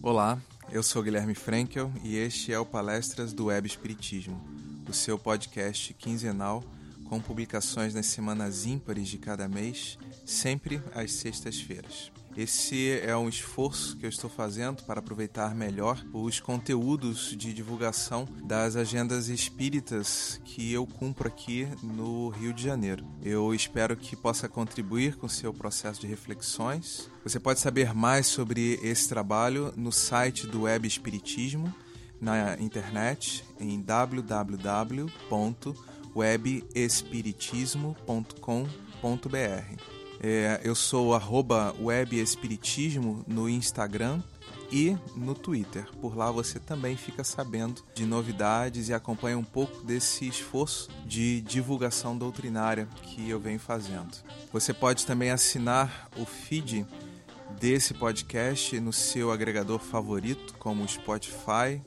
Olá, eu sou Guilherme Frankel e este é o Palestras do Web Espiritismo, o seu podcast quinzenal com publicações nas semanas ímpares de cada mês, sempre às sextas-feiras. Esse é um esforço que eu estou fazendo para aproveitar melhor os conteúdos de divulgação das agendas espíritas que eu cumpro aqui no Rio de Janeiro. Eu espero que possa contribuir com seu processo de reflexões. Você pode saber mais sobre esse trabalho no site do Web Espiritismo, na internet, em www.webespiritismo.com.br. É, eu sou webespiritismo no Instagram e no Twitter. Por lá você também fica sabendo de novidades e acompanha um pouco desse esforço de divulgação doutrinária que eu venho fazendo. Você pode também assinar o feed desse podcast no seu agregador favorito, como o Spotify,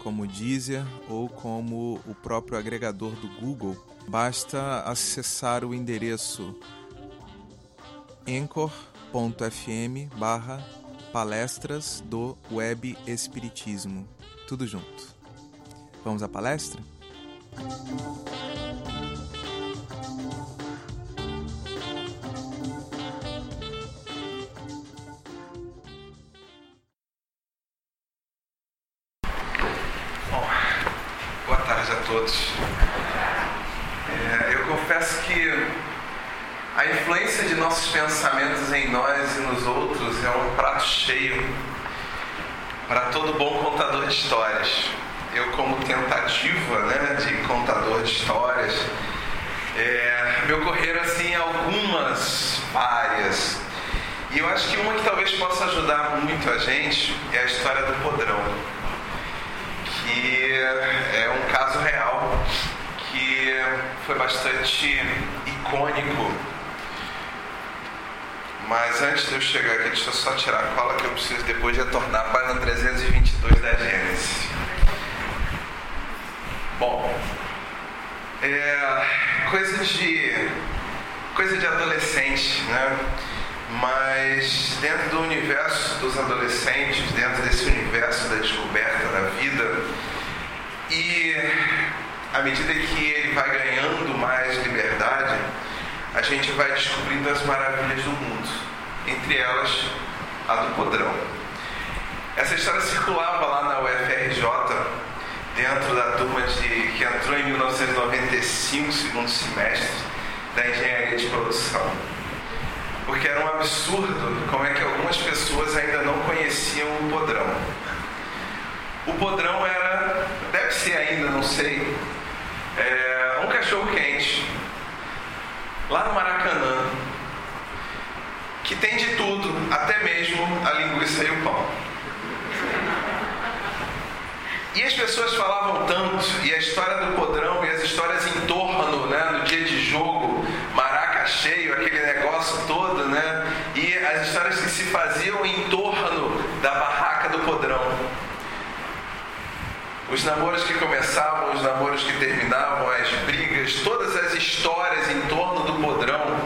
como o Deezer ou como o próprio agregador do Google. Basta acessar o endereço anchor.fm barra palestras do Web Espiritismo. Tudo junto. Vamos à palestra? Não sei, é, um cachorro quente lá no Maracanã, que tem de tudo, até mesmo a linguiça e o pão. E as pessoas falavam tanto, e a história do podrão e as histórias em torno, né, no dia de jogo, maraca cheio, aquele negócio todo, né, e as histórias que se faziam em torno da barraca do podrão. Os namoros que começavam, os namoros que terminavam, as brigas, todas as histórias em torno do podrão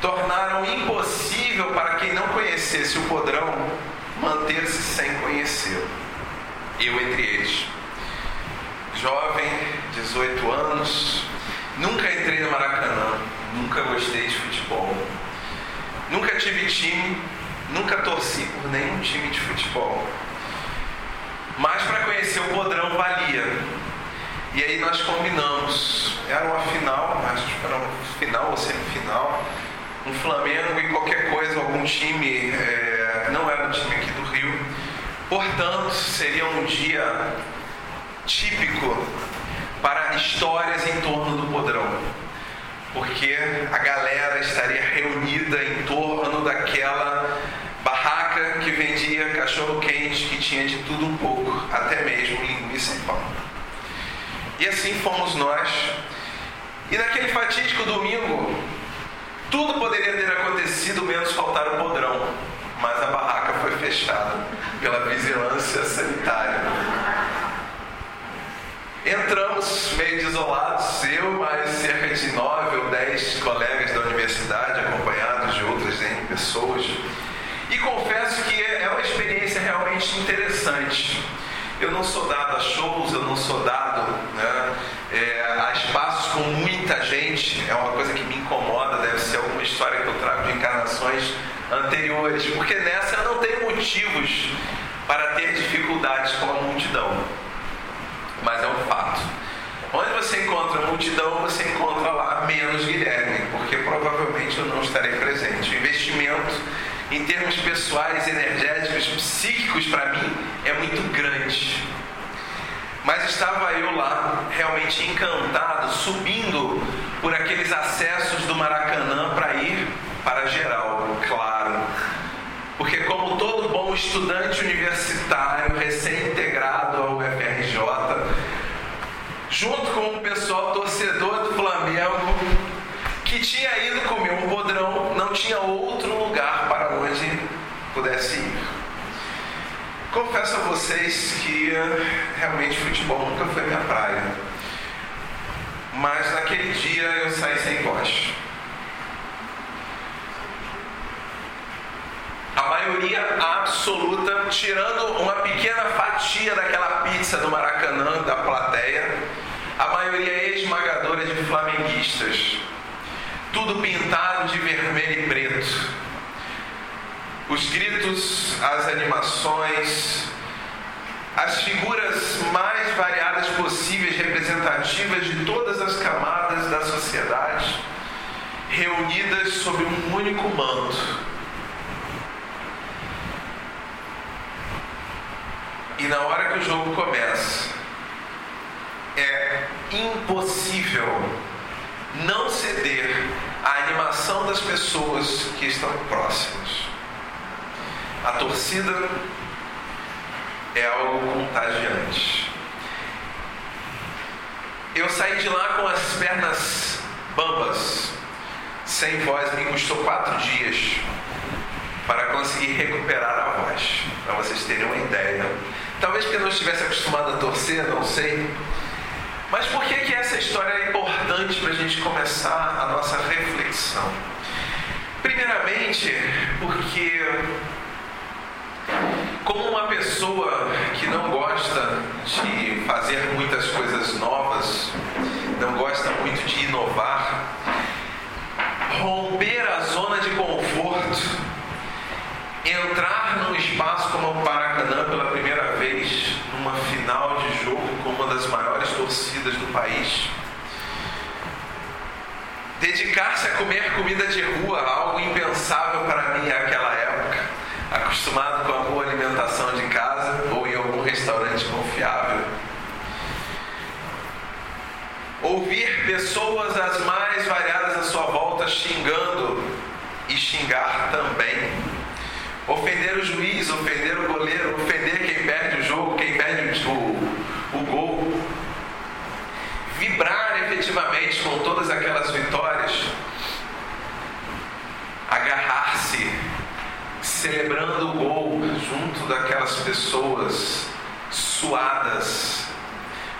tornaram impossível para quem não conhecesse o podrão manter-se sem conhecê-lo. Eu entre eles. Jovem, 18 anos, nunca entrei no Maracanã, nunca gostei de futebol. Nunca tive time, nunca torci por nenhum time de futebol. Mas para conhecer o podrão valia. E aí nós combinamos. Era uma final, acho que era uma final ou semifinal. Um Flamengo e qualquer coisa, algum time, é, não era um time aqui do Rio. Portanto, seria um dia típico para histórias em torno do podrão. Porque a galera estaria reunida em torno daquela barraca que vendia cachorro quente, que tinha de tudo um pouco, até mesmo linguiça e pão. E assim fomos nós. E naquele fatídico domingo, tudo poderia ter acontecido, menos faltar o podrão. Mas a barraca foi fechada pela vigilância sanitária. Entramos meio desolados, eu mais cerca de nove ou dez colegas da universidade, acompanhados de outras pessoas. E confesso que é uma experiência realmente interessante. Eu não sou dado a shows, eu não sou dado né, é, a espaços com muita gente. É uma coisa que me incomoda, deve ser alguma história que eu trago de encarnações anteriores, porque nessa eu não tenho motivos para ter dificuldades com a multidão. Mas é um fato. Onde você encontra multidão, você encontra lá menos Guilherme, porque provavelmente eu não estarei presente. O investimento em termos pessoais, energéticos, psíquicos para mim é muito grande. Mas estava eu lá, realmente encantado, subindo por aqueles acessos do Maracanã para ir para geral, claro. Porque, como todo bom estudante universitário recém-integrado ao UFRJ, junto com o pessoal torcedor do Flamengo, que tinha ido comer um podrão, não tinha outro lugar para onde pudesse ir. Confesso a vocês que realmente futebol nunca foi minha praia. Mas naquele dia eu saí sem voz. A maioria absoluta, tirando uma pequena fatia daquela pizza do Maracanã, da plateia, a maioria esmagadora de flamenguistas. Tudo pintado de vermelho e preto. Os gritos, as animações, as figuras mais variadas possíveis, representativas de todas as camadas da sociedade, reunidas sob um único manto E na hora que o jogo começa, é impossível não ceder à animação das pessoas que estão próximas. A torcida é algo contagiante. Eu saí de lá com as pernas bambas, sem voz, me custou quatro dias para conseguir recuperar a voz, para vocês terem uma ideia Talvez porque não estivesse acostumado a torcer, não sei. Mas por que, que essa história é importante para a gente começar a nossa reflexão? Primeiramente, porque, como uma pessoa que não gosta de fazer muitas coisas novas, não gosta muito de inovar, romper a zona de conforto entrar num espaço como o Paracanã pela primeira vez, numa final de jogo com uma das maiores torcidas do país. Dedicar-se a comer comida de rua, algo impensável para mim naquela época, acostumado com a boa alimentação de casa ou em algum restaurante confiável. Ouvir pessoas as mais variadas à sua volta xingando e xingar também Ofender o juiz, ofender o goleiro, ofender quem perde o jogo, quem perde o, o gol. Vibrar efetivamente com todas aquelas vitórias. Agarrar-se, celebrando o gol junto daquelas pessoas suadas,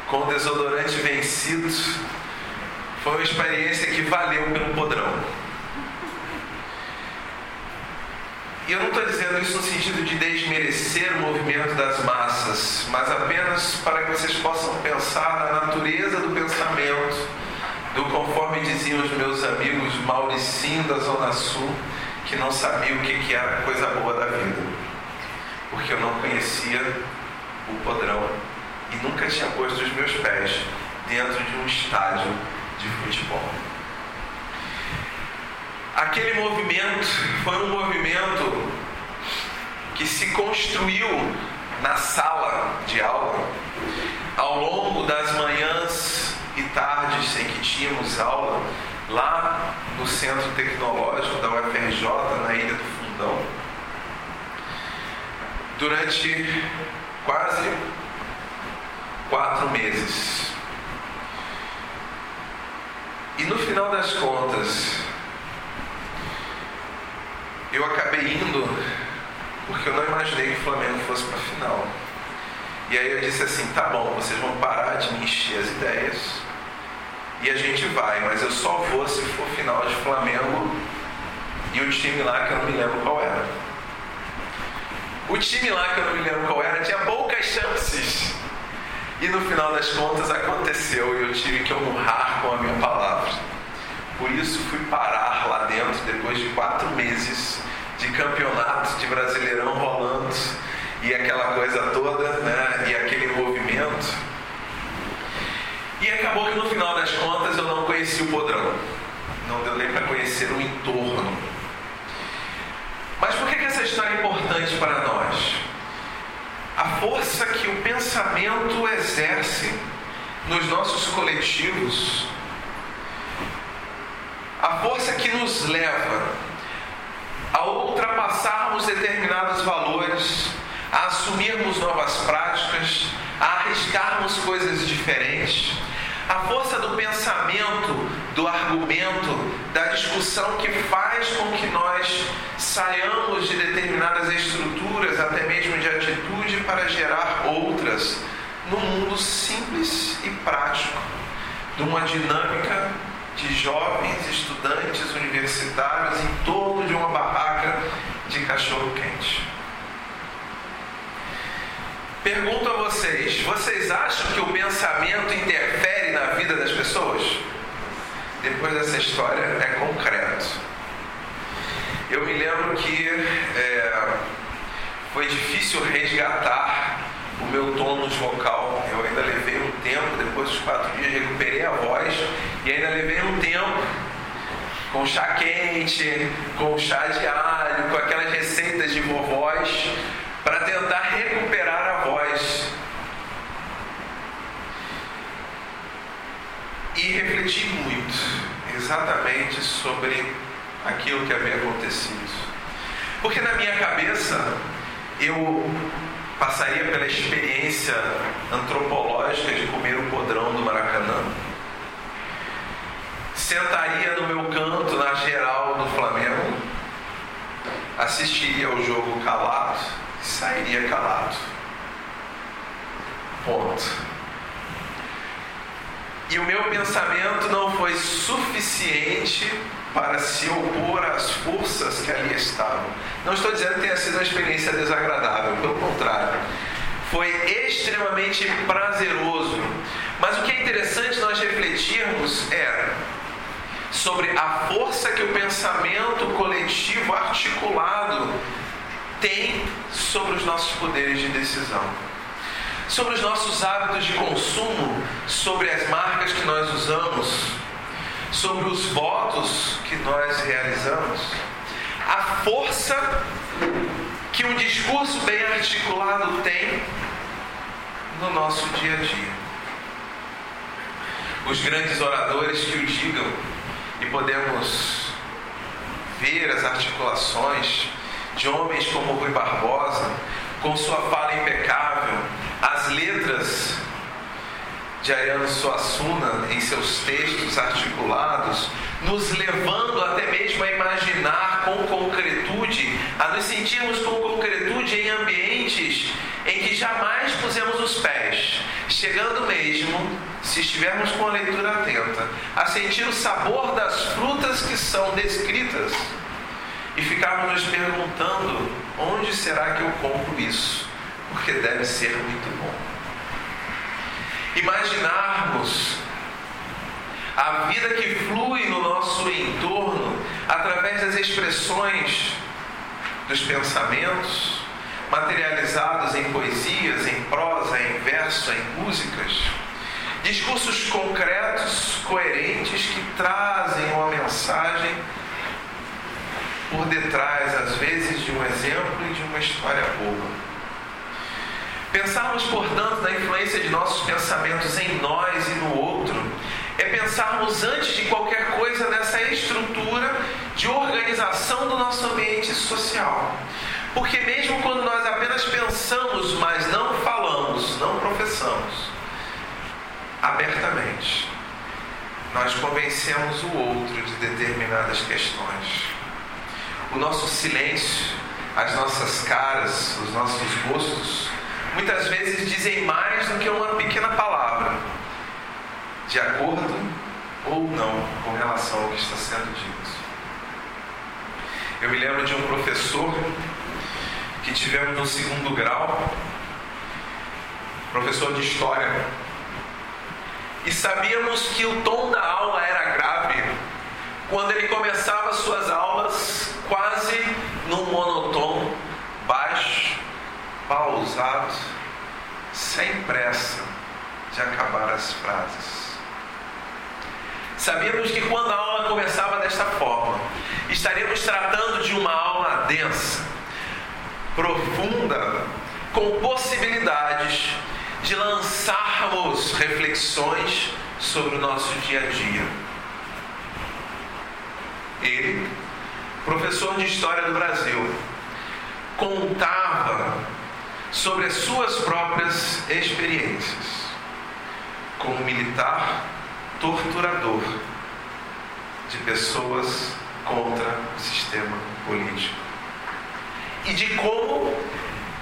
com o desodorante vencido. Foi uma experiência que valeu pelo podrão. E eu não estou dizendo isso no sentido de desmerecer o movimento das massas, mas apenas para que vocês possam pensar na natureza do pensamento, do conforme diziam os meus amigos Mauricinho da Zona Que não sabia o que, que era coisa boa da vida, porque eu não conhecia o podrão e nunca tinha posto os meus pés dentro de um estádio de futebol. Aquele movimento foi um movimento que se construiu na sala de aula ao longo das manhãs e tardes em que tínhamos aula lá no Centro Tecnológico da UFRJ, na Ilha do Fundão. Durante quase quatro meses. E no final das contas, eu acabei indo porque eu não imaginei que o Flamengo fosse para a final. E aí eu disse assim: tá bom, vocês vão parar de me encher as ideias e a gente vai, mas eu só vou se for final de Flamengo e o time lá que eu não me lembro qual era. O time lá, que eu não me lembro qual era, tinha poucas chances. E no final das contas aconteceu e eu tive que honrar com a minha palavra. Por isso fui parar lá dentro depois de quatro meses de campeonato de Brasileirão rolando e aquela coisa toda, né? E aquele movimento. Acabou que no final das contas eu não conheci o podrão. Não deu nem para conhecer o entorno. Mas por que, que essa história é importante para nós? A força que o pensamento exerce nos nossos coletivos, a força que nos leva a ultrapassarmos determinados valores, a assumirmos novas práticas, a arriscarmos coisas diferentes. A força do pensamento, do argumento, da discussão que faz com que nós saiamos de determinadas estruturas, até mesmo de atitude, para gerar outras, no mundo simples e prático, de uma dinâmica de jovens estudantes universitários em torno de uma barraca de cachorro-quente. Pergunto a vocês: vocês acham que o pensamento interfere na vida das pessoas? Depois dessa história, é concreto. Eu me lembro que é, foi difícil resgatar o meu tônus vocal. Eu ainda levei um tempo, depois dos quatro dias recuperei a voz e ainda levei um tempo com chá quente, com chá de alho, com aquelas receitas de vovós para tentar recuperar a voz. E refleti muito exatamente sobre aquilo que havia acontecido. Porque na minha cabeça eu passaria pela experiência antropológica de comer o podrão do Maracanã, sentaria no meu canto na geral do Flamengo, assistiria ao jogo calado sairia calado. Ponto. E o meu pensamento não foi suficiente para se opor às forças que ali estavam. Não estou dizendo que tenha sido uma experiência desagradável, pelo contrário. Foi extremamente prazeroso. Mas o que é interessante nós refletirmos é sobre a força que o pensamento coletivo articulado tem sobre os nossos poderes de decisão, sobre os nossos hábitos de consumo, sobre as marcas que nós usamos, sobre os votos que nós realizamos, a força que um discurso bem articulado tem no nosso dia a dia. Os grandes oradores que o digam e podemos ver as articulações de homens como Rui Barbosa, com sua fala impecável, as letras de Ariano Suassuna em seus textos articulados, nos levando até mesmo a imaginar com concretude, a nos sentirmos com concretude em ambientes em que jamais pusemos os pés, chegando mesmo, se estivermos com a leitura atenta, a sentir o sabor das frutas que são descritas e ficarmos nos perguntando: onde será que eu compro isso? Porque deve ser muito bom. Imaginarmos a vida que flui no nosso entorno através das expressões dos pensamentos, materializados em poesias, em prosa, em verso, em músicas. Discursos concretos, coerentes, que trazem uma mensagem por detrás, às vezes, de um exemplo e de uma história boa. Pensarmos, portanto, na influência de nossos pensamentos em nós e no outro é pensarmos antes de qualquer coisa nessa estrutura de organização do nosso ambiente social. Porque, mesmo quando nós apenas pensamos, mas não falamos, não professamos abertamente, nós convencemos o outro de determinadas questões o nosso silêncio, as nossas caras, os nossos gostos, muitas vezes dizem mais do que uma pequena palavra, de acordo ou não com relação ao que está sendo dito. Eu me lembro de um professor que tivemos no segundo grau, professor de história, e sabíamos que o tom da aula era grave quando ele começava suas aulas quase num monotom baixo, pausado, sem pressa de acabar as frases. Sabíamos que quando a aula começava desta forma, estaríamos tratando de uma aula densa, profunda, com possibilidades de lançarmos reflexões sobre o nosso dia a dia. Ele, professor de História do Brasil, contava sobre as suas próprias experiências como militar torturador de pessoas contra o sistema político e de como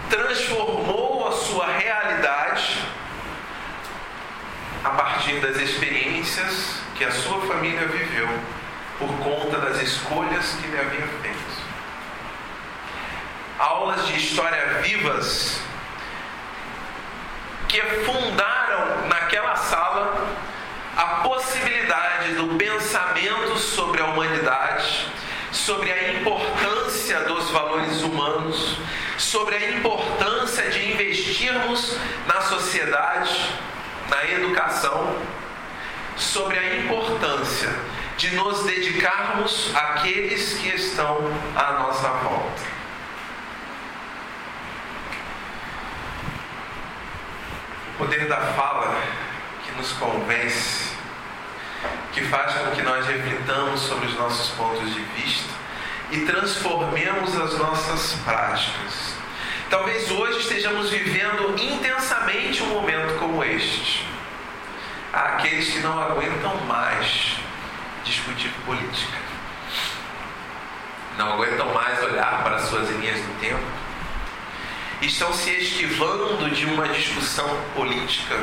transformou a sua realidade a partir das experiências que a sua família viveu por conta das escolhas que ele havia feito. Aulas de história vivas que fundaram naquela sala a possibilidade do pensamento sobre a humanidade, sobre a importância dos valores humanos, sobre a importância de investirmos na sociedade, na educação, sobre a importância de nos dedicarmos àqueles que estão à nossa volta. Poder da fala que nos convence, que faz com que nós reflitamos sobre os nossos pontos de vista e transformemos as nossas práticas. Talvez hoje estejamos vivendo intensamente um momento como este. Há aqueles que não aguentam mais discutir política. Não aguentam mais olhar para suas linhas do tempo estão se esquivando de uma discussão política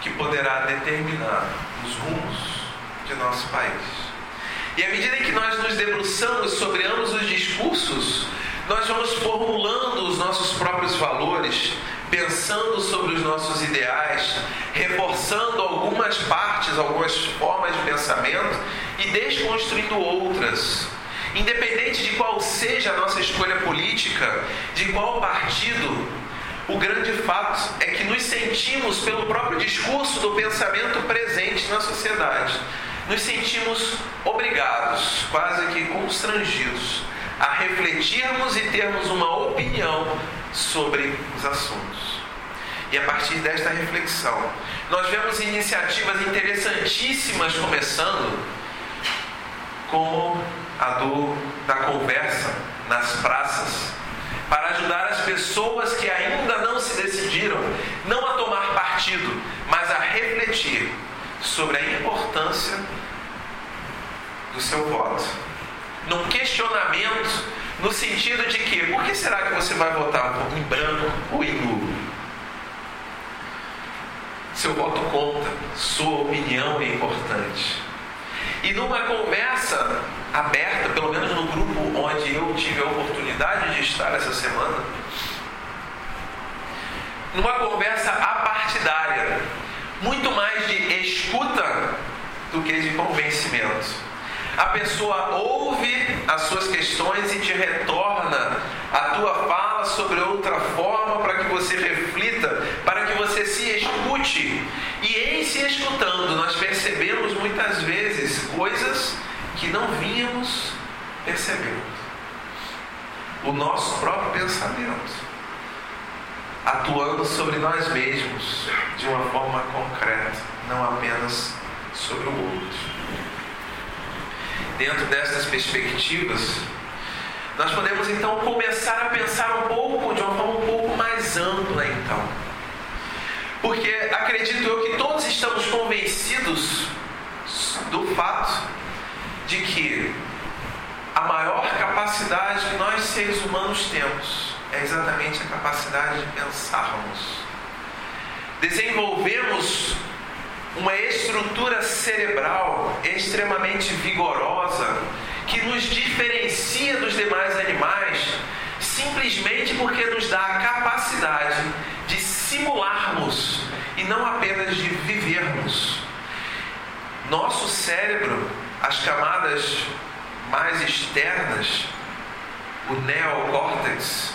que poderá determinar os rumos de nosso país. E à medida que nós nos debruçamos sobre ambos os discursos, nós vamos formulando os nossos próprios valores, pensando sobre os nossos ideais, reforçando algumas partes, algumas formas de pensamento e desconstruindo outras Independente de qual seja a nossa escolha política, de qual partido, o grande fato é que nos sentimos, pelo próprio discurso do pensamento presente na sociedade, nos sentimos obrigados, quase que constrangidos, a refletirmos e termos uma opinião sobre os assuntos. E a partir desta reflexão, nós vemos iniciativas interessantíssimas começando, como a do da conversa nas praças, para ajudar as pessoas que ainda não se decidiram, não a tomar partido, mas a refletir sobre a importância do seu voto. Num questionamento, no sentido de que, por que será que você vai votar em branco ou em nulo? Seu voto conta, sua opinião é importante. E numa conversa aberta, pelo menos no grupo onde eu tive a oportunidade de estar essa semana, numa conversa apartidária, muito mais de escuta do que de convencimento. A pessoa ouve as suas questões e te retorna a tua fala sobre outra forma para que você reflita, para que você se escute. E em se escutando, nós muitas vezes coisas que não vínhamos percebendo. O nosso próprio pensamento atuando sobre nós mesmos de uma forma concreta, não apenas sobre o outro dentro dessas perspectivas, nós podemos então começar a pensar um pouco, de uma forma um pouco mais ampla, então. Porque acredito eu que todos estamos convencidos do fato de que a maior capacidade que nós seres humanos temos é exatamente a capacidade de pensarmos. Desenvolvemos uma estrutura cerebral extremamente vigorosa que nos diferencia dos demais animais simplesmente porque nos dá a capacidade de simularmos e não apenas de vivermos. Nosso cérebro, as camadas mais externas, o neocórtex,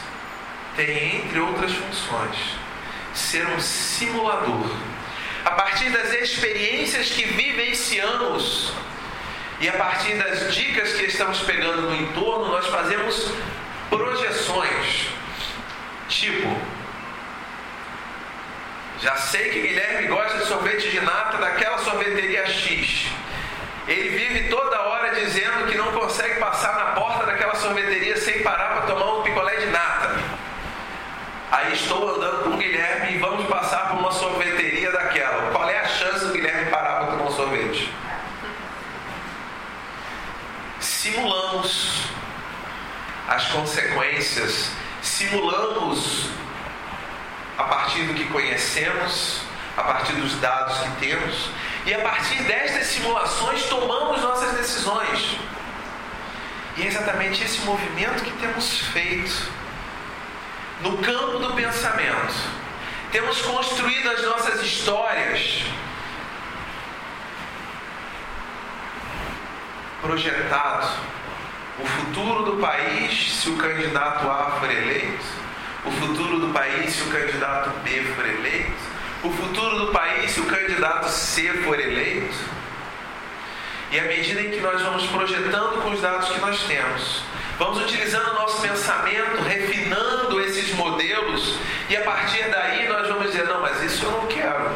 tem entre outras funções ser um simulador. A partir das experiências que vivenciamos e a partir das dicas que estamos pegando no entorno, nós fazemos projeções. Tipo, já sei que Guilherme gosta de sorvete de nata daquela sorveteria X. Ele vive toda hora dizendo que não consegue passar na porta daquela sorveteria sem parar para tomar um picolé de nata. Aí estou andando com o Guilherme e vamos passar por uma sorveteria daquela. Qual é a chance do Guilherme parar para tomar um sorvete? Simulamos as consequências, simulamos a partir do que conhecemos, a partir dos dados que temos, e a partir destas simulações tomamos nossas decisões. E é exatamente esse movimento que temos feito no campo do pensamento. Temos construído as nossas histórias, projetado o futuro do país se o candidato A for eleito, o futuro do país se o candidato B for eleito, o futuro do país se o candidato C for eleito. E à medida em que nós vamos projetando com os dados que nós temos, vamos utilizando o nosso pensamento, refinando esses modelos, e a partir daí nós vamos dizer: não, mas isso eu não quero.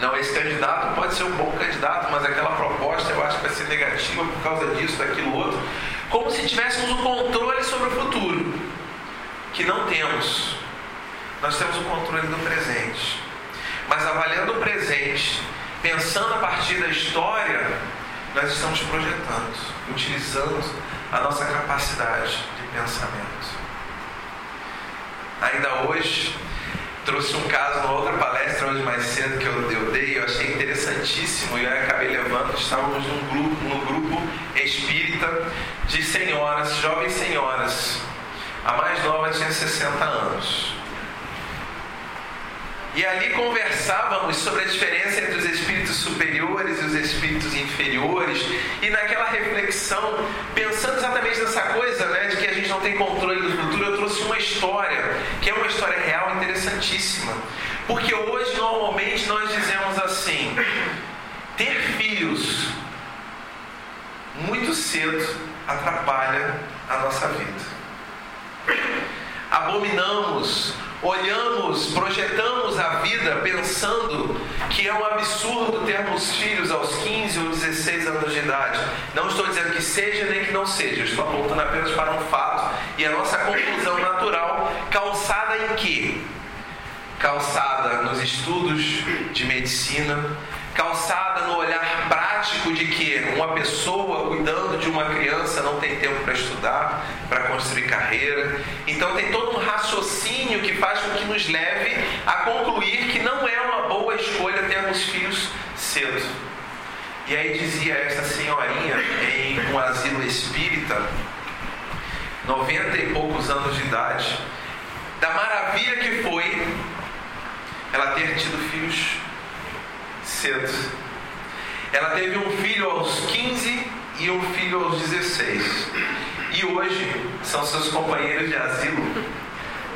Não, esse candidato pode ser um bom candidato, mas aquela proposta eu acho que vai ser negativa por causa disso, daquilo outro. Como se tivéssemos o um controle sobre o futuro, que não temos. Nós temos o controle do presente. Mas avaliando o presente, pensando a partir da história, nós estamos projetando, utilizando a nossa capacidade de pensamento. Ainda hoje, trouxe um caso numa outra palestra hoje mais cedo que eu, eu dei, eu achei interessantíssimo e eu acabei levando. Estávamos num grupo, num grupo espírita de senhoras, jovens senhoras. A mais nova tinha 60 anos. E ali conversávamos sobre a diferença entre os espíritos superiores e os espíritos inferiores. E naquela reflexão, pensando exatamente nessa coisa, né, de que a gente não tem controle do futuro, uma história, que é uma história real interessantíssima. Porque hoje, normalmente, nós dizemos assim: ter filhos muito cedo atrapalha a nossa vida. Abominamos olhamos, projetamos a vida pensando que é um absurdo termos filhos aos 15 ou 16 anos de idade. Não estou dizendo que seja nem que não seja, estou apontando apenas para um fato e a nossa conclusão natural, calçada em quê? Calçada nos estudos de medicina, calçada no olhar prático de que uma pessoa cuidando de uma criança não tem tempo para estudar, para construir carreira. Então tem todo um raciocínio que faz com que nos leve a concluir que não é uma boa escolha termos filhos cedo. E aí dizia esta senhorinha em um asilo espírita, 90 e poucos anos de idade, da maravilha que foi ela ter tido filhos cedo. Ela teve um filho aos 15 e um filho aos 16. E hoje são seus companheiros de asilo.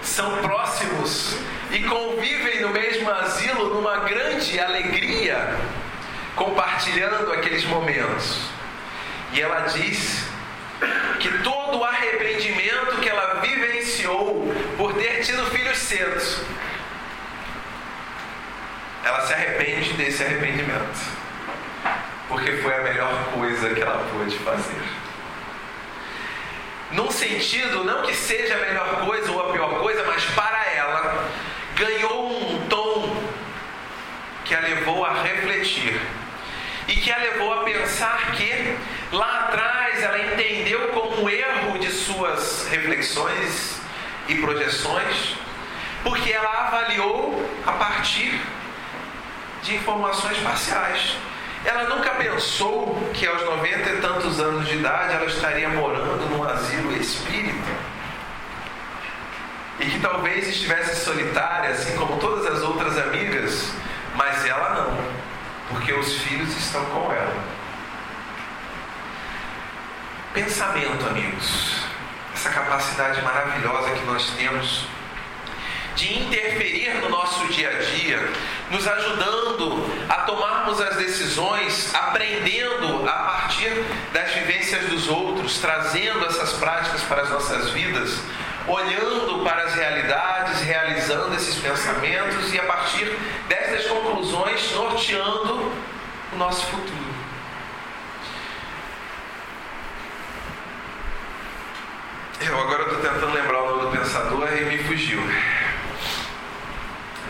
São próximos e convivem no mesmo asilo numa grande alegria, compartilhando aqueles momentos. E ela diz que todo o arrependimento que ela vivenciou por ter tido filhos cedo ela se arrepende desse arrependimento. Porque foi a melhor coisa que ela pôde fazer. Num sentido, não que seja a melhor coisa ou a pior coisa, mas para ela, ganhou um tom que a levou a refletir e que a levou a pensar que lá atrás ela entendeu como erro de suas reflexões e projeções, porque ela avaliou a partir de informações parciais. Ela nunca pensou que aos 90 e tantos anos de idade ela estaria morando num asilo espírita. talvez estivesse solitária, assim como todas as outras amigas, mas ela não, porque os filhos estão com ela. Pensamento, amigos, essa capacidade maravilhosa que nós temos de interferir no nosso dia a dia, nos ajudando a tomarmos as decisões, aprendendo a partir das vivências dos outros, trazendo essas práticas para as nossas vidas, olhando para as realidades, realizando esses pensamentos e a partir dessas conclusões norteando o nosso futuro. Eu agora estou tentando lembrar o nome do pensador e me fugiu.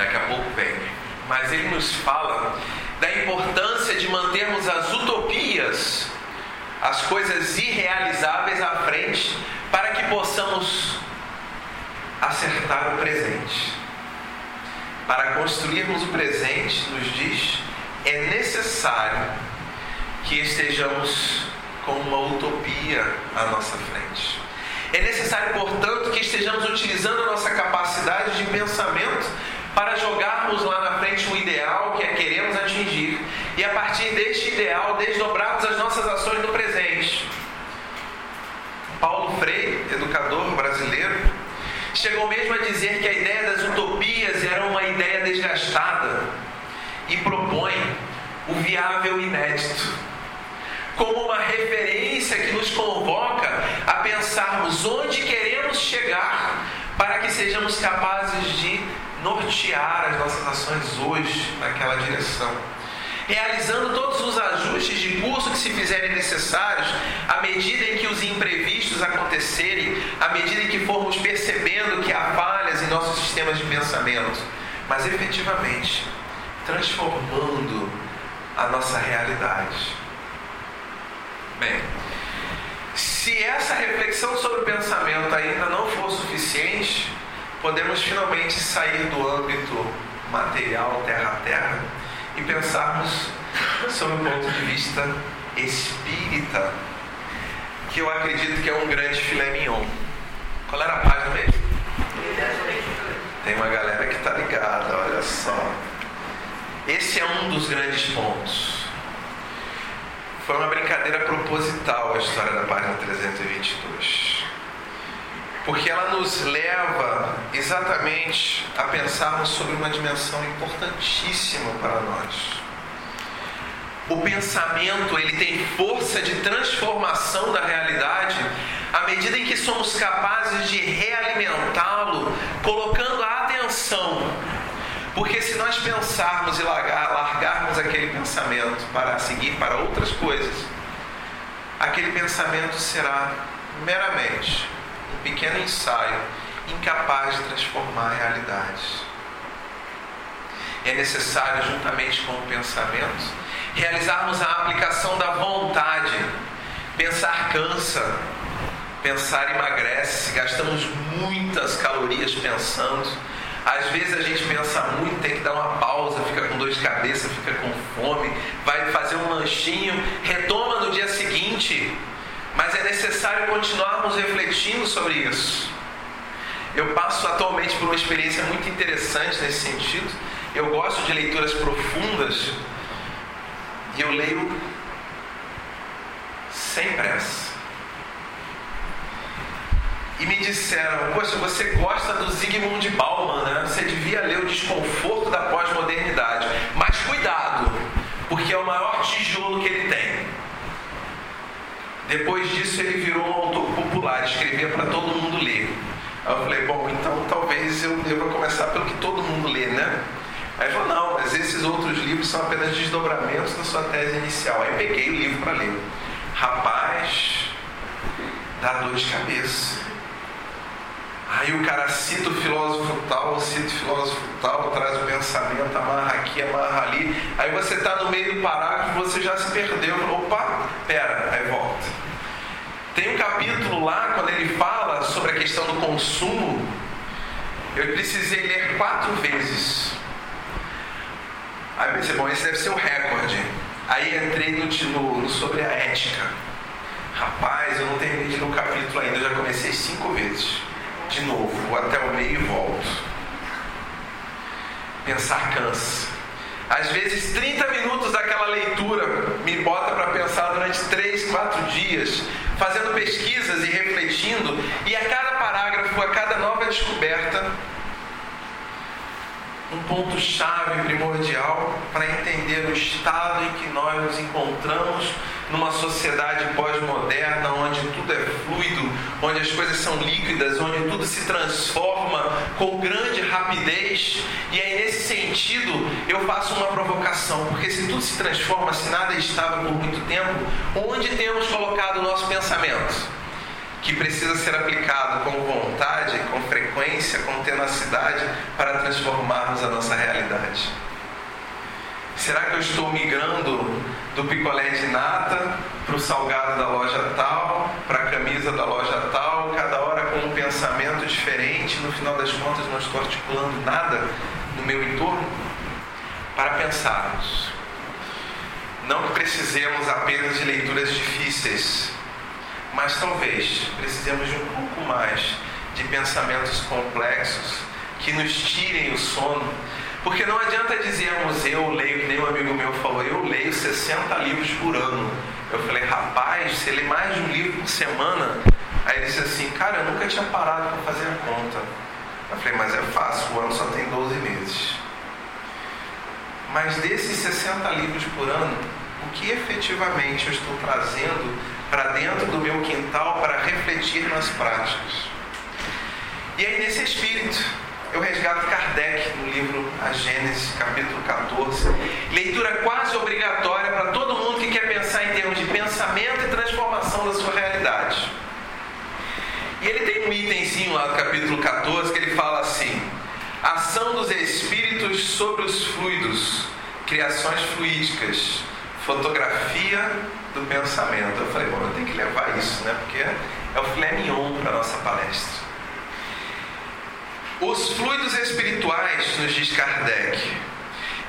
Daqui a pouco vem. Mas ele nos fala da importância de mantermos as utopias, as coisas irrealizáveis à frente, para que possamos acertar o presente. Para construirmos o presente, nos diz, é necessário que estejamos com uma utopia à nossa frente. É necessário, portanto, que estejamos utilizando a nossa capacidade de pensamento para jogarmos lá na frente um ideal que é queremos atingir e a partir deste ideal desdobrarmos as nossas ações no presente. Paulo Freire, educador brasileiro, chegou mesmo a dizer que a ideia das utopias era uma ideia desgastada e propõe o viável inédito como uma referência que nos convoca a pensarmos onde queremos chegar para que sejamos capazes de nortear as nossas ações hoje naquela direção. Realizando todos os ajustes de curso que se fizerem necessários, à medida em que os imprevistos acontecerem, à medida em que formos percebendo que há falhas em nossos sistemas de pensamento, mas efetivamente transformando a nossa realidade. Bem, se essa reflexão sobre o pensamento ainda não for suficiente, podemos finalmente sair do âmbito material, terra a terra, e pensarmos sob o ponto de vista espírita, que eu acredito que é um grande filé mignon. Qual era a página mesmo? Tem uma galera que está ligada, olha só. Esse é um dos grandes pontos. Foi uma brincadeira proposital a história da página 322 porque ela nos leva exatamente a pensarmos sobre uma dimensão importantíssima para nós. O pensamento ele tem força de transformação da realidade à medida em que somos capazes de realimentá-lo, colocando a atenção. Porque se nós pensarmos e largar, largarmos aquele pensamento para seguir para outras coisas, aquele pensamento será meramente um pequeno ensaio incapaz de transformar realidades. É necessário, juntamente com o pensamento, realizarmos a aplicação da vontade. Pensar cansa, pensar emagrece, gastamos muitas calorias pensando. Às vezes a gente pensa muito, tem que dar uma pausa, fica com dor de cabeça, fica com fome, vai fazer um lanchinho, retoma no dia seguinte, mas é necessário continuarmos refletindo sobre isso. Eu passo atualmente por uma experiência muito interessante nesse sentido. Eu gosto de leituras profundas e eu leio sem pressa. E me disseram, poxa, você gosta do Zygmunt Bauman, né? Você devia ler o desconforto da pós-modernidade. Mas cuidado, porque é o maior tijolo que ele tem. Depois disso, ele virou um autor popular, escrevia para todo mundo ler. Aí eu falei, bom, então talvez eu deva começar pelo que todo mundo lê, né? Aí ele falou, não, mas esses outros livros são apenas desdobramentos da sua tese inicial. Aí peguei o livro para ler. Rapaz, dá dor de cabeça. Aí o cara cita o filósofo tal, cita o filósofo tal, traz o pensamento, amarra aqui, amarra ali. Aí você está no meio do parágrafo, você já se perdeu. Opa, pera, aí volta. Tem um capítulo lá, quando ele fala sobre a questão do consumo, eu precisei ler quatro vezes. Aí eu pensei, bom, esse deve ser o recorde. Aí entrei no, no, sobre a ética. Rapaz, eu não terminei de ler o capítulo ainda, eu já comecei cinco vezes. de novo, vou até o meio e volto. Pensar cansa. Às vezes, 30 minutos daquela leitura me bota para pensar durante 3, 4 dias, fazendo pesquisas e refletindo, e a cada parágrafo, a cada nova descoberta, um ponto-chave primordial para entender o estado em que nós nos encontramos numa sociedade pós-moderna, onde tudo é fluido, onde as coisas são líquidas, onde tudo se transforma com grande rapidez. E aí, nesse sentido, eu faço uma provocação, porque se tudo se transforma, se nada estava por muito tempo, onde temos colocado o nosso pensamento? Que precisa ser aplicado com vontade, com frequência, com tenacidade para transformarmos a nossa realidade. Será que eu estou migrando do picolé de nata para o salgado da loja tal, para a camisa da loja tal, cada hora com um pensamento diferente, no final das contas não estou articulando nada no meu entorno? Para pensarmos. Não que precisemos apenas de leituras difíceis, mas talvez precisemos de um pouco mais de pensamentos complexos que nos tirem o sono porque não adianta dizermos eu leio, que nem um amigo meu falou, eu leio 60 livros por ano. Eu falei, rapaz, você lê mais de um livro por semana? Aí ele disse assim, cara, eu nunca tinha parado para fazer a conta. Eu falei, mas é fácil, o ano só tem 12 meses. Mas desses 60 livros por ano, o que efetivamente eu estou trazendo para dentro do meu quintal para refletir nas práticas? E aí, nesse espírito, eu resgato Kardec no livro A Gênesis, capítulo 14. Leitura quase obrigatória para todo mundo que quer pensar em termos de pensamento e transformação da sua realidade. E ele tem um itemzinho lá do capítulo 14 que ele fala assim: ação dos espíritos sobre os fluidos, criações fluídicas, fotografia do pensamento. Eu falei, bom, eu tenho que levar isso, né? Porque é o filé mignon para a nossa palestra. Os fluidos espirituais, nos diz Kardec,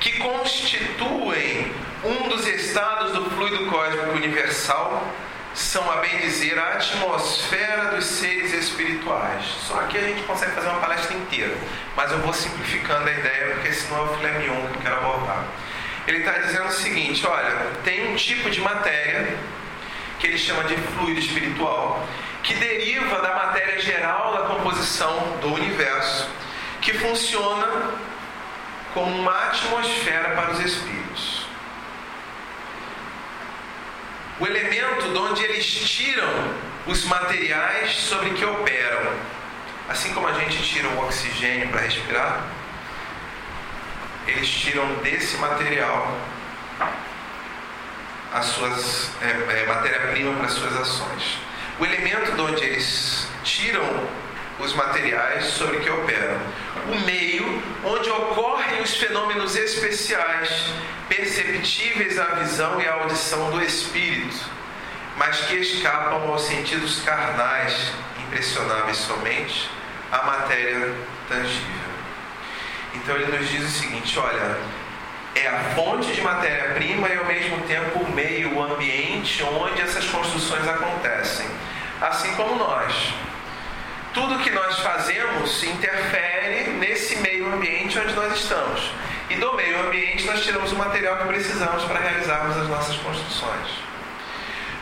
que constituem um dos estados do fluido cósmico universal, são, a bem dizer, a atmosfera dos seres espirituais. Só que a gente consegue fazer uma palestra inteira, mas eu vou simplificando a ideia, porque senão é o filé mignon que eu quero abordar. Ele está dizendo o seguinte: olha, tem um tipo de matéria que ele chama de fluido espiritual, que deriva da matéria geral da composição do universo, que funciona como uma atmosfera para os espíritos. O elemento de onde eles tiram os materiais sobre que operam, assim como a gente tira o oxigênio para respirar, eles tiram desse material as suas é, é, matéria-prima para as suas ações o elemento de onde eles tiram os materiais sobre que operam, o meio onde ocorrem os fenômenos especiais perceptíveis à visão e à audição do espírito, mas que escapam aos sentidos carnais, impressionáveis somente à matéria tangível. Então ele nos diz o seguinte: olha, é a fonte de matéria-prima e ao mesmo tempo o meio, o ambiente onde essas construções acontecem. Assim como nós. Tudo que nós fazemos interfere nesse meio ambiente onde nós estamos. E do meio ambiente nós tiramos o material que precisamos para realizarmos as nossas construções.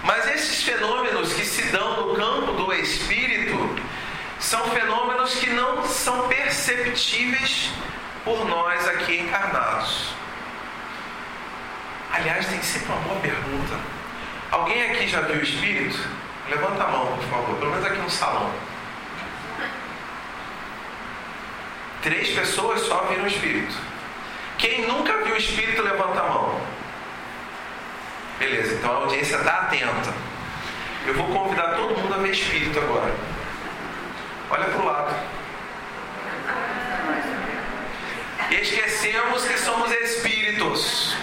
Mas esses fenômenos que se dão no campo do espírito são fenômenos que não são perceptíveis por nós aqui encarnados. Aliás, tem sempre uma boa pergunta. Alguém aqui já viu o espírito? Levanta a mão, por favor. Pelo menos aqui no salão. Três pessoas só viram espírito. Quem nunca viu o espírito, levanta a mão. Beleza, então a audiência está atenta. Eu vou convidar todo mundo a ver espírito agora. Olha para o lado. Esquecemos que somos espíritos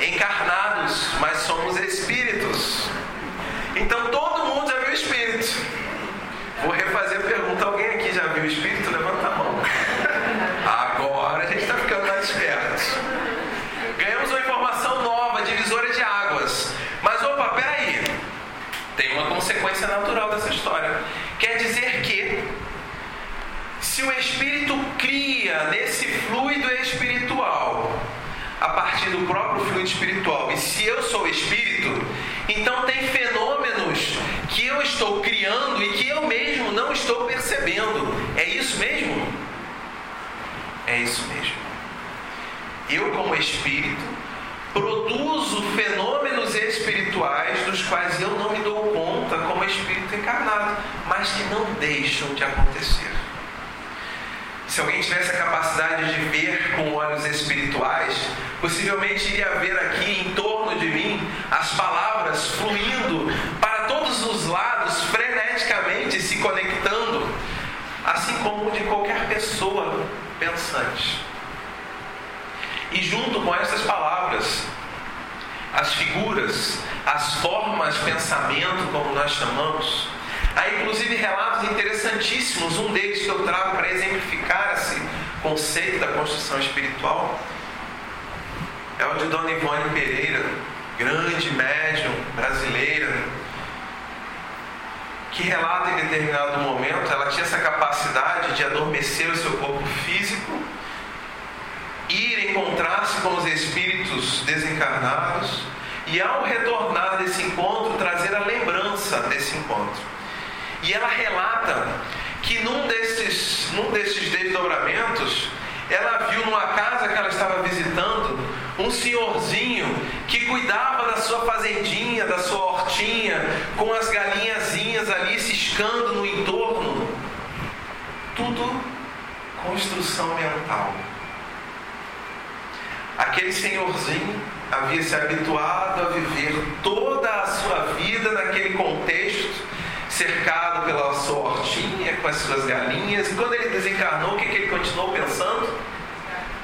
encarnados, mas somos espíritos. Então todo mundo já viu espírito. Vou refazer a pergunta: alguém aqui já viu espírito? Levanta a mão. Agora a gente está ficando mais esperto. Ganhamos uma informação nova, divisora de águas. Mas opa, peraí. Tem uma consequência natural dessa história. Quer dizer que Se o Espírito cria nesse fluido espiritual, a partir do próprio fluido espiritual, e se eu sou Espírito, então tem fenômenos que eu estou criando e que eu mesmo não estou percebendo. É isso mesmo? É isso mesmo. Eu, como Espírito, produzo fenômenos espirituais dos quais eu não me dou conta como Espírito encarnado, mas que não deixam de acontecer. Se alguém tivesse a capacidade de ver com olhos espirituais, possivelmente iria ver aqui em torno de mim as palavras fluindo para todos os lados, freneticamente se conectando, assim como de qualquer pessoa pensante. E junto com essas palavras, as figuras, as formas pensamento, como nós chamamos, Há inclusive relatos interessantíssimos, um deles que eu trago para exemplificar esse conceito da construção espiritual é o de Dona Ivone Pereira, grande médium brasileira, que relata em determinado momento, ela tinha essa capacidade de adormecer o seu corpo físico, ir encontrar-se com os espíritos desencarnados e ao retornar desse encontro trazer a lembrança desse encontro. E ela relata que num desses, num desses desdobramentos, ela viu numa casa que ela estava visitando um senhorzinho que cuidava da sua fazendinha, da sua hortinha, com as galinhazinhas ali ciscando no entorno. Tudo construção mental. Aquele senhorzinho havia se habituado a viver toda a sua vida naquele contexto cercado pela sua hortinha, com as suas galinhas. E quando ele desencarnou, o que, que ele continuou pensando?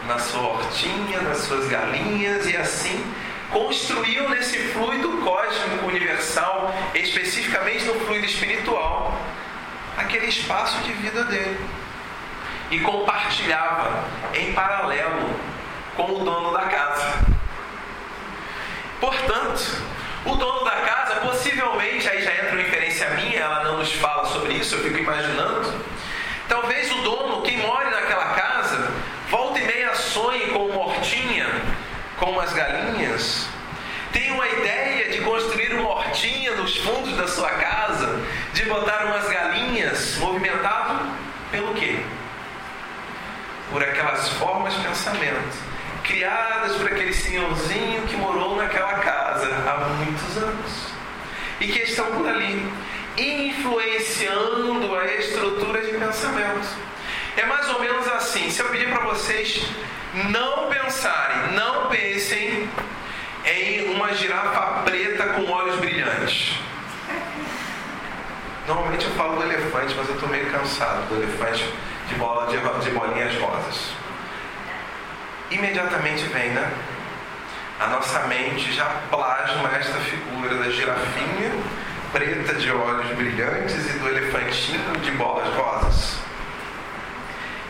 Na sua hortinha, nas suas galinhas, e assim construiu nesse fluido cósmico universal, especificamente no fluido espiritual, aquele espaço de vida dele. E compartilhava em paralelo com o dono da casa. Portanto, o dono da casa, possivelmente, aí já entra inferência minha, ela não nos fala sobre isso, eu fico imaginando. Talvez o dono, quem mora naquela casa, volta e meia sonhe com uma hortinha, com umas galinhas, tem uma ideia de construir uma hortinha nos fundos da sua casa, de botar umas galinhas, movimentado pelo quê? Por aquelas formas de pensamento criadas por aquele senhorzinho que morou naquela casa há muitos anos e que estão por ali, influenciando a estrutura de pensamento. É mais ou menos assim: se eu pedir para vocês não pensarem, não pensem em uma girafa preta com olhos brilhantes. Normalmente eu falo do elefante, mas eu estou meio cansado do elefante de, bola, de, de bolinhas rosas imediatamente vem, né? A nossa mente já plasma esta figura da girafinha preta de olhos brilhantes e do elefantinho de bolas rosas.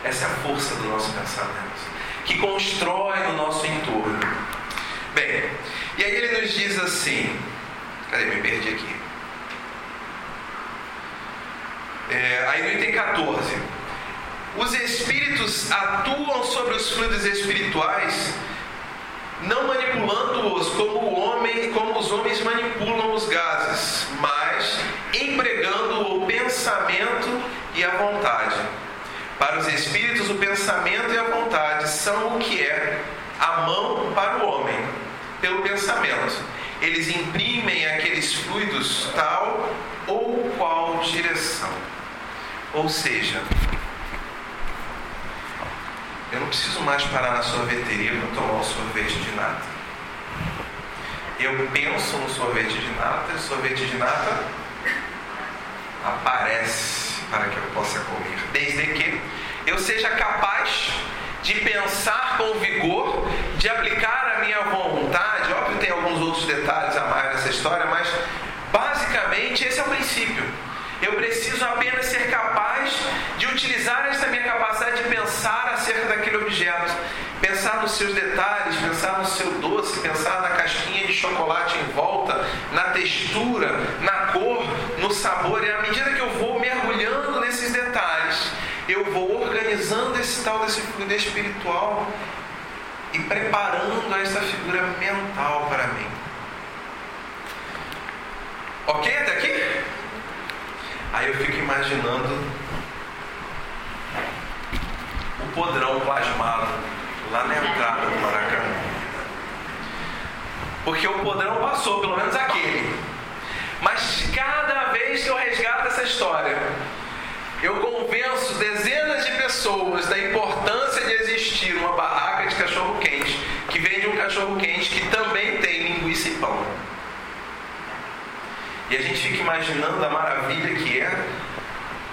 Essa é a força do nosso pensamento, que constrói no nosso entorno. Bem, e aí ele nos diz assim: cadê? Me perdi aqui. É, aí no item 14 os espíritos atuam sobre os fluidos espirituais, não manipulando-os como o homem, como os homens manipulam os gases, mas empregando o pensamento e a vontade. Para os espíritos, o pensamento e a vontade são o que é a mão para o homem, pelo pensamento. Eles imprimem aqueles fluidos tal ou qual direção. Ou seja, eu não preciso mais parar na sorveteria para tomar um sorvete de nata. Eu penso no sorvete de nata e o sorvete de nata aparece para que eu possa comer. Desde que eu seja capaz de pensar com vigor, de aplicar a minha vontade. Óbvio, tem alguns outros detalhes a mais nessa história, mas basicamente esse é o princípio. Eu preciso apenas ser capaz de utilizar essa minha capacidade de pensar acerca daquele objeto, pensar nos seus detalhes, pensar no seu doce, pensar na casquinha de chocolate em volta, na textura, na cor, no sabor. E à medida que eu vou mergulhando nesses detalhes, eu vou organizando esse tal desse fluido espiritual e preparando essa figura mental para mim. Ok até aqui? Aí eu fico imaginando o podrão plasmado lá na entrada do Maracanã. Porque o podrão passou, pelo menos aquele. Mas cada vez que eu resgato essa história, eu convenço dezenas de pessoas da importância de existir uma barraca de cachorro-quente que vende um cachorro-quente que também tem linguiça e pão. E a gente fica imaginando a maravilha que é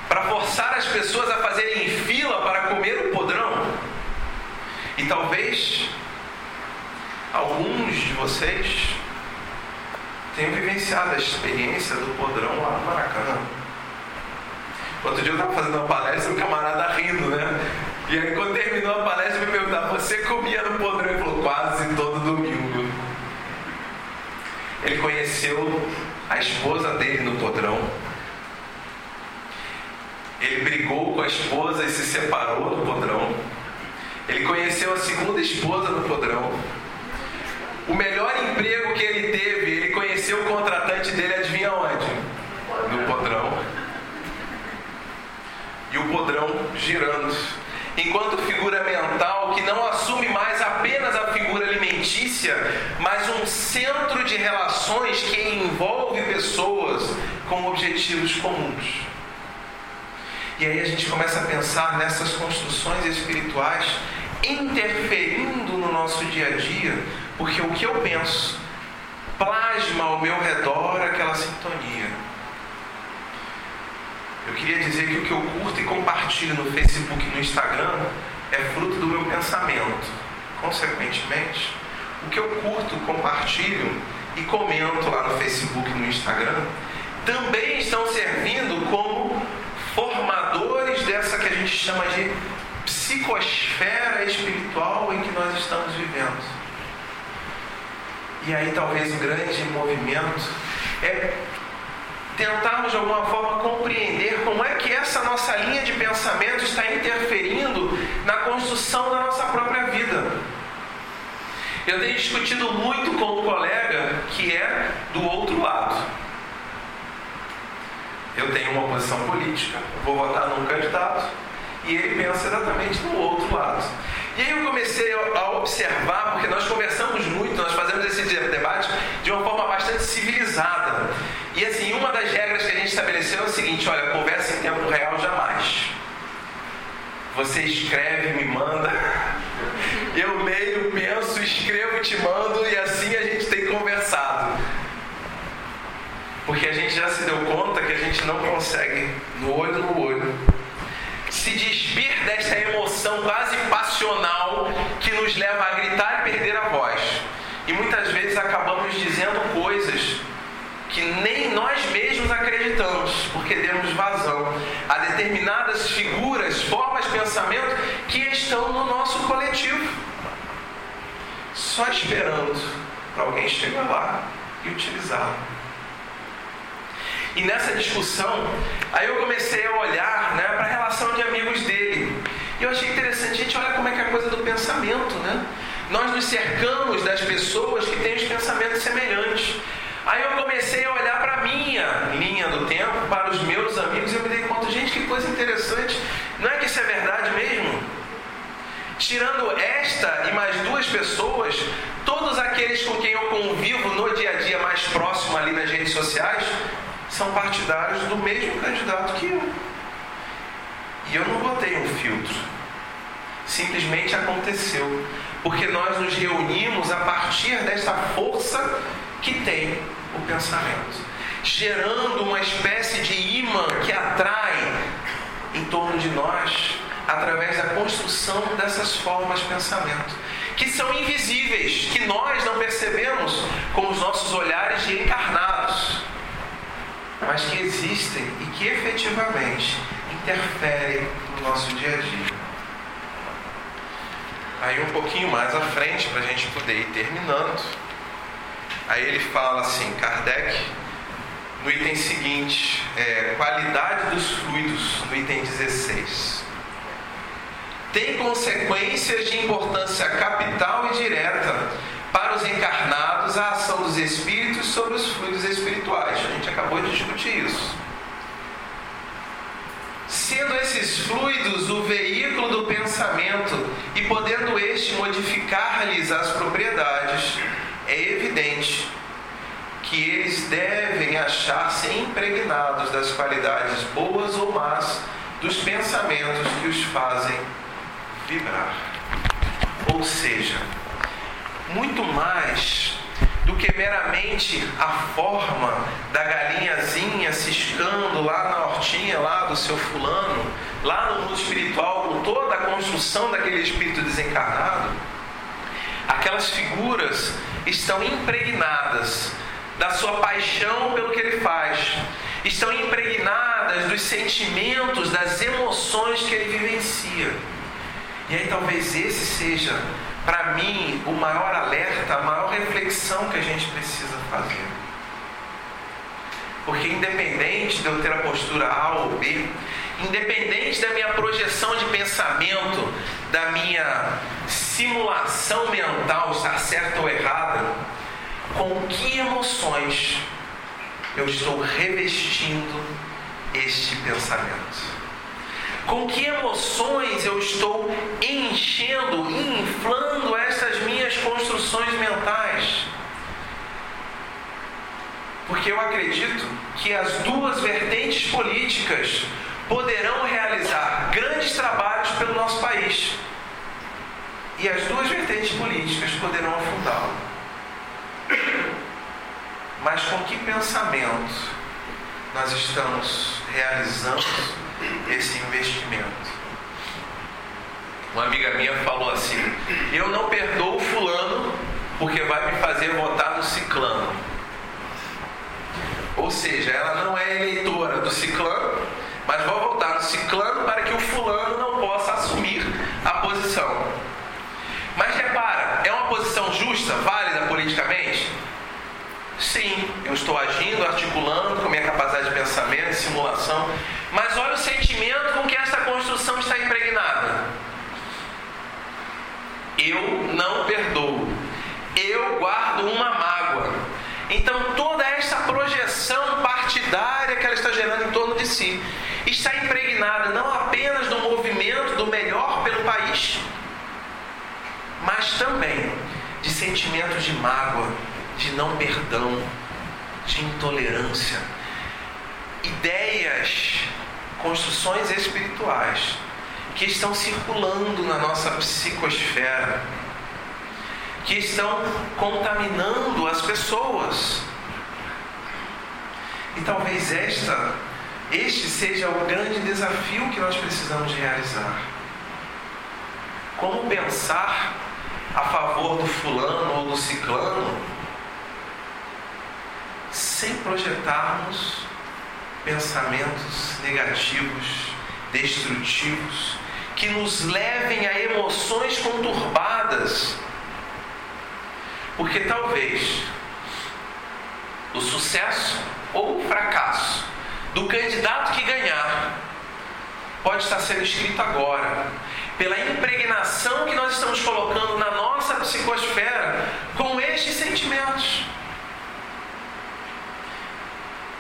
para forçar as pessoas a fazerem fila para comer o podrão. E talvez alguns de vocês tenham vivenciado a experiência do podrão lá no Maracanã. Outro dia eu estava fazendo uma palestra e um camarada rindo, né? E aí quando terminou a palestra, me perguntava, você comia no podrão? Ele falou, quase todo domingo. Ele conheceu a esposa dele no podrão. Ele brigou com a esposa e se separou no podrão. Ele conheceu a segunda esposa no podrão. Emprego que ele teve, ele conheceu o contratante dele, adivinha onde? No podrão. E o podrão girando. Enquanto figura mental que não assume mais apenas a figura alimentícia, mas um centro de relações que envolve pessoas com objetivos comuns. E aí a gente começa a pensar nessas construções espirituais interferindo no nosso dia a dia, porque o que eu penso plasma ao meu redor aquela sintonia. Eu queria dizer que o que eu curto e compartilho no Facebook e no Instagram é fruto do meu pensamento. Consequentemente, o que eu curto, compartilho e comento lá no Facebook e no Instagram também estão servindo como formadores dessa que a gente chama de psicosfera espiritual em que nós estamos vivendo. E aí talvez o grande movimento é tentarmos de alguma forma compreender como é que essa nossa linha de pensamento está interferindo na construção da nossa própria vida. Eu tenho discutido muito com um colega que é do outro lado. Eu tenho uma posição política, vou votar num candidato e ele pensa exatamente no outro lado. E aí eu comecei a observar, porque nós conversamos muito, nós fazemos esse debate de uma forma bastante civilizada. E assim, uma das regras que a gente estabeleceu é o seguinte: olha, conversa em tempo real jamais. Você escreve, me manda, eu leio, penso, escrevo, te mando e assim a gente tem conversado. Porque a gente já se deu conta que a gente não consegue, no olho no olho, se despir desta emoção quase passional que nos leva a gritar e perder a voz. E muitas vezes acabamos dizendo coisas que nem nós mesmos acreditamos, porque demos vazão a determinadas figuras, formas de pensamento que estão no nosso coletivo, só esperando para alguém chegar lá e utilizá-lo. E nessa discussão, aí eu comecei a olhar né, para a relação de amigos dele. E eu achei interessante, gente, olha como é que é a coisa do pensamento, né? Nós nos cercamos das pessoas que têm os pensamentos semelhantes. Aí eu comecei a olhar para a minha linha do tempo, para os meus amigos, e eu me dei conta, gente, que coisa interessante. Não é que isso é verdade mesmo? Tirando esta e mais duas pessoas, todos aqueles com quem eu convivo no dia a dia mais próximo ali nas redes sociais são partidários do mesmo candidato que eu. E eu não botei um filtro. Simplesmente aconteceu. Porque nós nos reunimos a partir desta força que tem o pensamento, gerando uma espécie de imã que atrai em torno de nós através da construção dessas formas de pensamento, que são invisíveis, que nós não percebemos com os nossos olhares de encarnados, mas que existem e que efetivamente interferem no nosso dia a dia. Aí um pouquinho mais à frente, para a gente poder ir terminando, Aí ele fala assim, Kardec, no item seguinte, é, qualidade dos fluidos, no item 16. tem consequências de importância capital e direta para os encarnados a ação dos espíritos sobre os fluidos espirituais. A gente acabou de discutir isso. Sendo esses fluidos o veículo do pensamento e podendo este modificar-lhes as propriedades, é evidente que eles devem achar-se impregnados das qualidades boas ou más dos pensamentos que os fazem vibrar. Ou seja, muito mais do que meramente a forma da galinhazinha ciscando lá na hortinha lá do seu fulano, lá no mundo espiritual, com toda a construção daquele espírito desencarnado, aquelas figuras estão impregnadas da sua paixão pelo que ele faz, estão impregnadas dos sentimentos, das emoções que ele vivencia. E aí talvez esse seja, para mim, o maior alerta, a maior reflexão que a gente precisa fazer. Porque independente de eu ter a postura A ou B, independente da minha projeção de pensamento, da minha simulação mental estar certa ou errada, com que emoções eu estou revestindo este pensamento? Com que emoções eu estou enchendo inflando essas minhas construções mentais? Porque eu acredito que as duas vertentes políticas poderão realizar grandes trabalhos pelo nosso país. E as duas vertentes políticas poderão afundá-lo. Mas com que pensamento nós estamos realizando esse investimento? Uma amiga minha falou assim: Eu não perdoo Fulano porque vai me fazer votar no Ciclano. Ou seja, ela não é eleitora do Ciclano, mas vai votar no Ciclano para que o Fulano não possa assumir a posição. Mas repara, é uma posição justa, válida politicamente? Sim, eu estou agindo, articulando com minha capacidade de pensamento, simulação, mas olha o sentimento com que essa construção está impregnada. Eu não perdoo. Eu guardo uma mágoa. Então toda esta projeção partidária que ela está gerando em torno de si está impregnada não apenas do movimento do melhor pelo país, mas também de sentimentos de mágoa, de não perdão, de intolerância, ideias, construções espirituais que estão circulando na nossa psicosfera, que estão contaminando as pessoas. E talvez esta, este seja o grande desafio que nós precisamos realizar. Como pensar a favor do fulano ou do ciclano, sem projetarmos pensamentos negativos, destrutivos, que nos levem a emoções conturbadas. Porque talvez o sucesso ou o fracasso do candidato que ganhar pode estar sendo escrito agora, pela impregnação que nós estamos colocando na nossa psicosfera com estes sentimentos.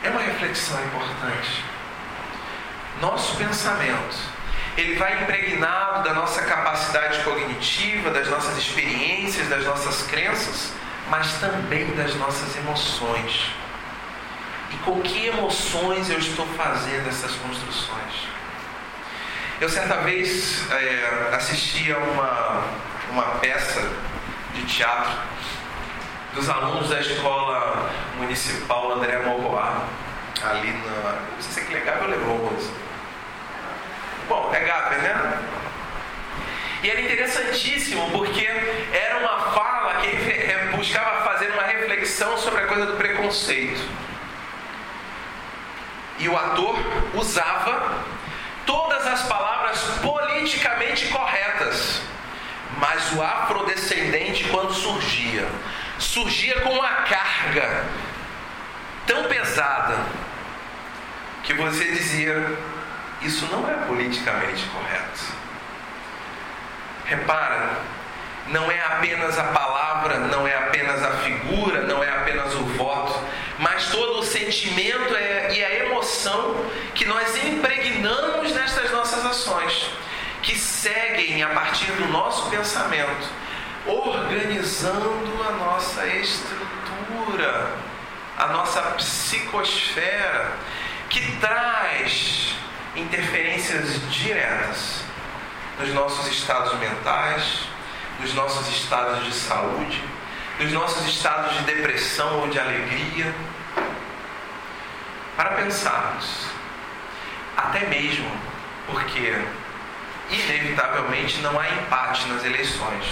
É uma reflexão importante. Nosso pensamento, ele vai impregnado da nossa capacidade cognitiva, das nossas experiências, das nossas crenças, mas também das nossas emoções. E com que emoções eu estou fazendo essas construções? Eu certa vez é, assisti a uma, uma peça de teatro dos alunos da escola municipal André Mogoá, ali na. Não sei se é que legal ou Leblon. Bom, é Gávea, né? E era interessantíssimo porque era uma fala que buscava fazer uma reflexão sobre a coisa do preconceito. E o ator usava todas as palavras politicamente corretas. Mas o afrodescendente, quando surgia, surgia com uma carga tão pesada que você dizia: Isso não é politicamente correto. Repara, não é apenas a palavra, não é apenas a figura, não é apenas o voto, mas todo o sentimento é, e a emoção que nós impregnamos nestas nossas ações, que seguem a partir do nosso pensamento, organizando a nossa estrutura, a nossa psicosfera, que traz interferências diretas nos nossos estados mentais, nos nossos estados de saúde, nos nossos estados de depressão ou de alegria. Para pensarmos, até mesmo porque inevitavelmente não há empate nas eleições.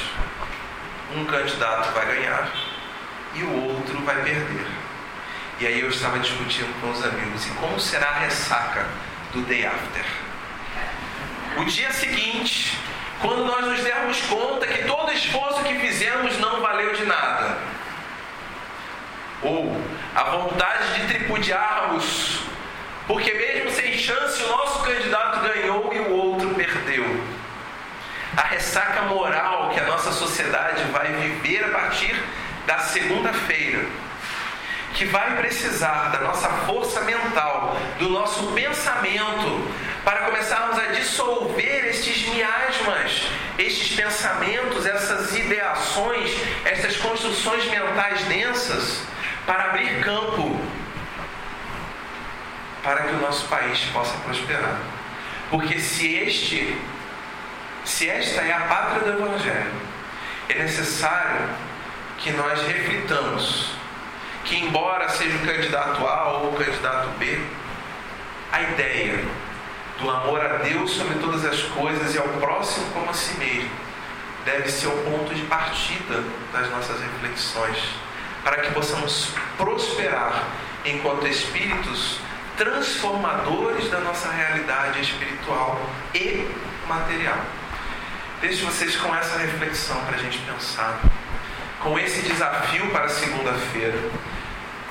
Um candidato vai ganhar e o outro vai perder. E aí eu estava discutindo com os amigos, e como será a ressaca do day after? O dia seguinte, quando nós nos dermos conta que todo esforço que fizemos não valeu de nada. Ou a vontade de tripudiarmos, porque mesmo sem chance o nosso candidato ganhou e o outro. A ressaca moral que a nossa sociedade vai viver a partir da segunda-feira, que vai precisar da nossa força mental, do nosso pensamento, para começarmos a dissolver estes miasmas, estes pensamentos, essas ideações, essas construções mentais densas, para abrir campo para que o nosso país possa prosperar. Porque se este, se esta é a pátria do Evangelho, é necessário que nós reflitamos que embora seja o candidato A ou o candidato B, a ideia do amor a Deus sobre todas as coisas e ao próximo como a si mesmo, deve ser o ponto de partida das nossas reflexões, para que possamos prosperar enquanto espíritos transformadores da nossa realidade espiritual e material. Deixo vocês com essa reflexão para a gente pensar, com esse desafio para segunda-feira.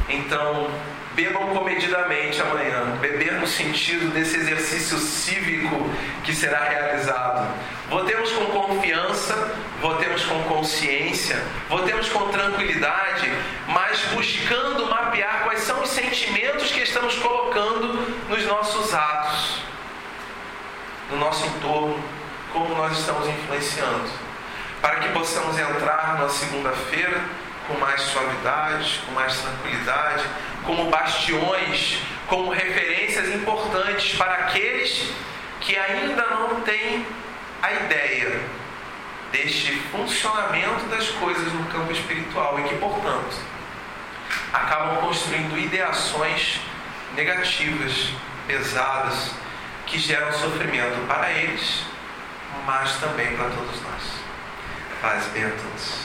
Então, Bebam comedidamente amanhã. Beber no sentido desse exercício cívico que será realizado. Votemos com confiança, votemos com consciência, votemos com tranquilidade, mas buscando mapear quais são os sentimentos que estamos colocando nos nossos atos, no nosso entorno, como nós estamos influenciando, para que possamos entrar na segunda-feira com mais suavidade, com mais tranquilidade, como bastiões, como referências importantes para aqueles que ainda não têm a ideia deste funcionamento das coisas no campo espiritual e que, portanto, acabam construindo ideações negativas, pesadas, que geram sofrimento para eles, mas também para todos nós. Paz bem a todos.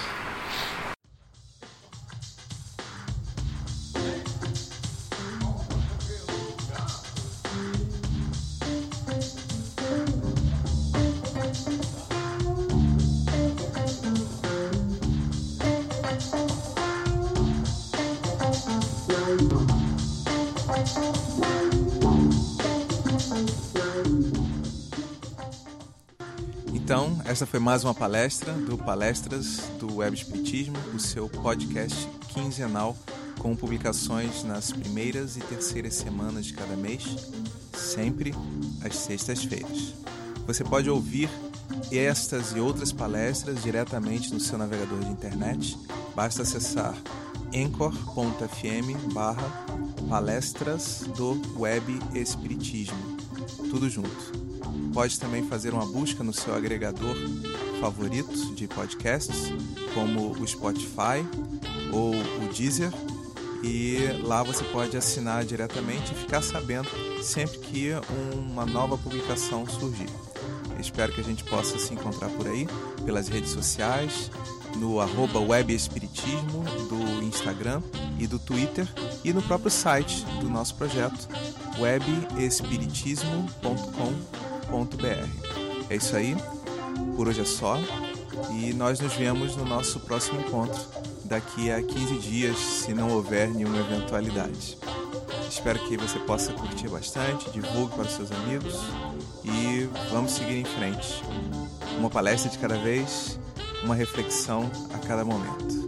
Essa foi mais uma palestra do Palestras do Web Espiritismo, o seu podcast quinzenal com publicações nas primeiras e terceiras semanas de cada mês, sempre às sextas-feiras. Você pode ouvir estas e outras palestras diretamente no seu navegador de internet. Basta acessar anchor.fm barra palestras do Web Espiritismo. Tudo junto. Pode também fazer uma busca no seu agregador favorito de podcasts, como o Spotify ou o Deezer, e lá você pode assinar diretamente e ficar sabendo sempre que uma nova publicação surgir. Espero que a gente possa se encontrar por aí, pelas redes sociais, no arroba webespiritismo do Instagram e do Twitter e no próprio site do nosso projeto webespiritismo.com.br é isso aí, por hoje é só e nós nos vemos no nosso próximo encontro daqui a 15 dias, se não houver nenhuma eventualidade. Espero que você possa curtir bastante, divulgue para os seus amigos e vamos seguir em frente. Uma palestra de cada vez, uma reflexão a cada momento.